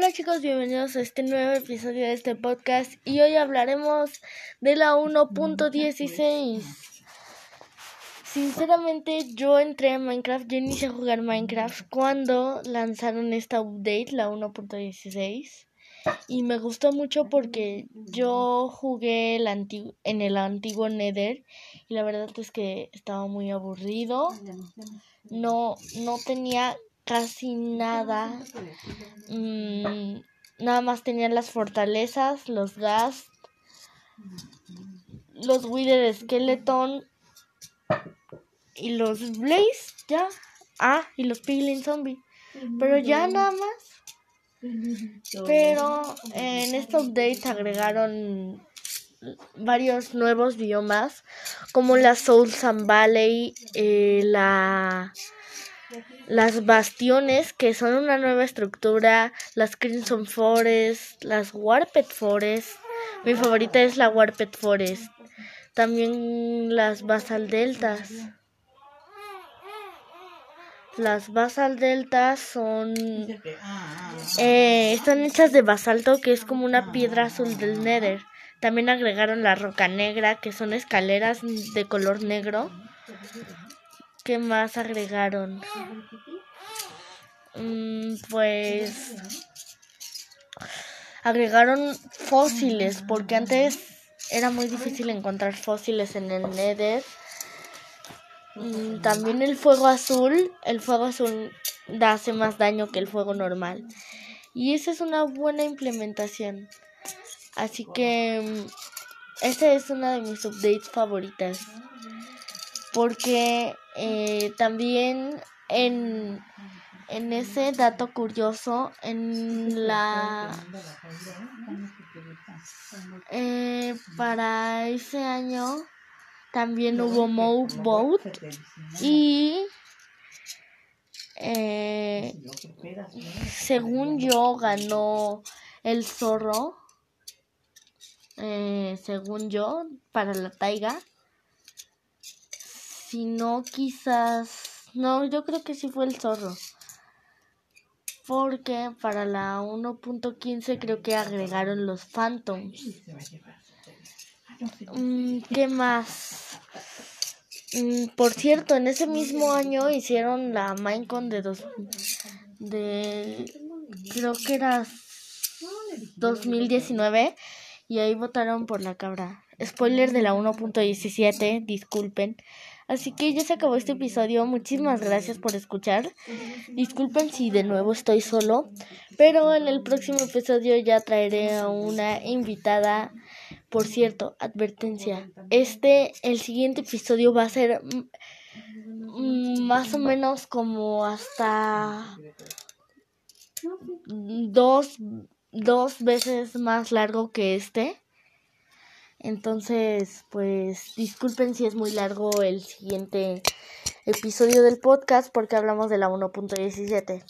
Hola chicos, bienvenidos a este nuevo episodio de este podcast y hoy hablaremos de la 1.16. Sinceramente yo entré en Minecraft, yo inicié a jugar Minecraft cuando lanzaron esta update, la 1.16. Y me gustó mucho porque yo jugué en el antiguo Nether y la verdad es que estaba muy aburrido. No, no tenía casi nada. Mm, nada más tenían las fortalezas, los gas, los Wither Skeleton y los Blaze, ya. Ah, y los Piglin Zombie. Pero ya nada más. Pero en este update agregaron varios nuevos biomas como la Soul Sun Valley, eh, la las bastiones, que son una nueva estructura, las Crimson Forest, las Warped Forest. Mi favorita es la Warped Forest. También las Basal Deltas. Las Basal Deltas son eh, están hechas de basalto, que es como una piedra azul del Nether. También agregaron la roca negra, que son escaleras de color negro. ¿Qué más agregaron? Mm, pues agregaron fósiles porque antes era muy difícil encontrar fósiles en el Nether. Mm, también el fuego azul, el fuego azul hace más daño que el fuego normal. Y esa es una buena implementación. Así que mm, esa es una de mis updates favoritas porque eh, también en, en ese dato curioso, en la... Eh, para ese año también hubo Mode Boat y eh, según yo ganó el zorro según yo para la taiga si no, quizás... No, yo creo que sí fue el zorro. Porque para la 1.15 creo que agregaron los Phantoms. Mm, ¿Qué más? Mm, por cierto, en ese mismo año hicieron la Minecon de dos de creo que era 2019 y ahí votaron por la cabra. Spoiler de la 1.17, disculpen. Así que ya se acabó este episodio. Muchísimas gracias por escuchar. Disculpen si de nuevo estoy solo, pero en el próximo episodio ya traeré a una invitada. Por cierto, advertencia. Este, el siguiente episodio va a ser más o menos como hasta dos, dos veces más largo que este. Entonces, pues disculpen si es muy largo el siguiente episodio del podcast porque hablamos de la 1.17.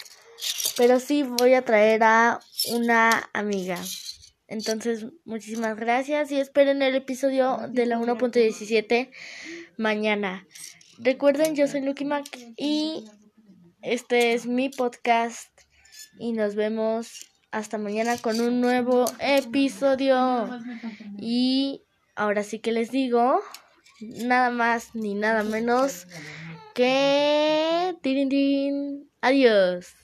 Pero sí voy a traer a una amiga. Entonces, muchísimas gracias y esperen el episodio de la 1.17 mañana. Recuerden, yo soy Lucky Mac y este es mi podcast y nos vemos hasta mañana con un nuevo episodio. Y ahora sí que les digo, nada más ni nada menos que... Adiós.